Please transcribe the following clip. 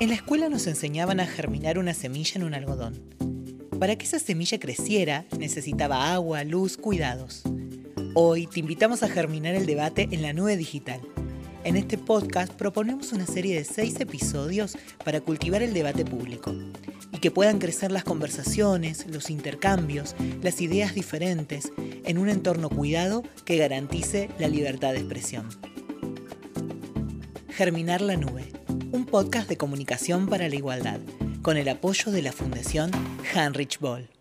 En la escuela nos enseñaban a germinar una semilla en un algodón. Para que esa semilla creciera, necesitaba agua, luz, cuidados. Hoy te invitamos a germinar el debate en la nube digital. En este podcast proponemos una serie de seis episodios para cultivar el debate público y que puedan crecer las conversaciones, los intercambios, las ideas diferentes en un entorno cuidado que garantice la libertad de expresión. Germinar la Nube, un podcast de comunicación para la igualdad, con el apoyo de la Fundación Heinrich Boll.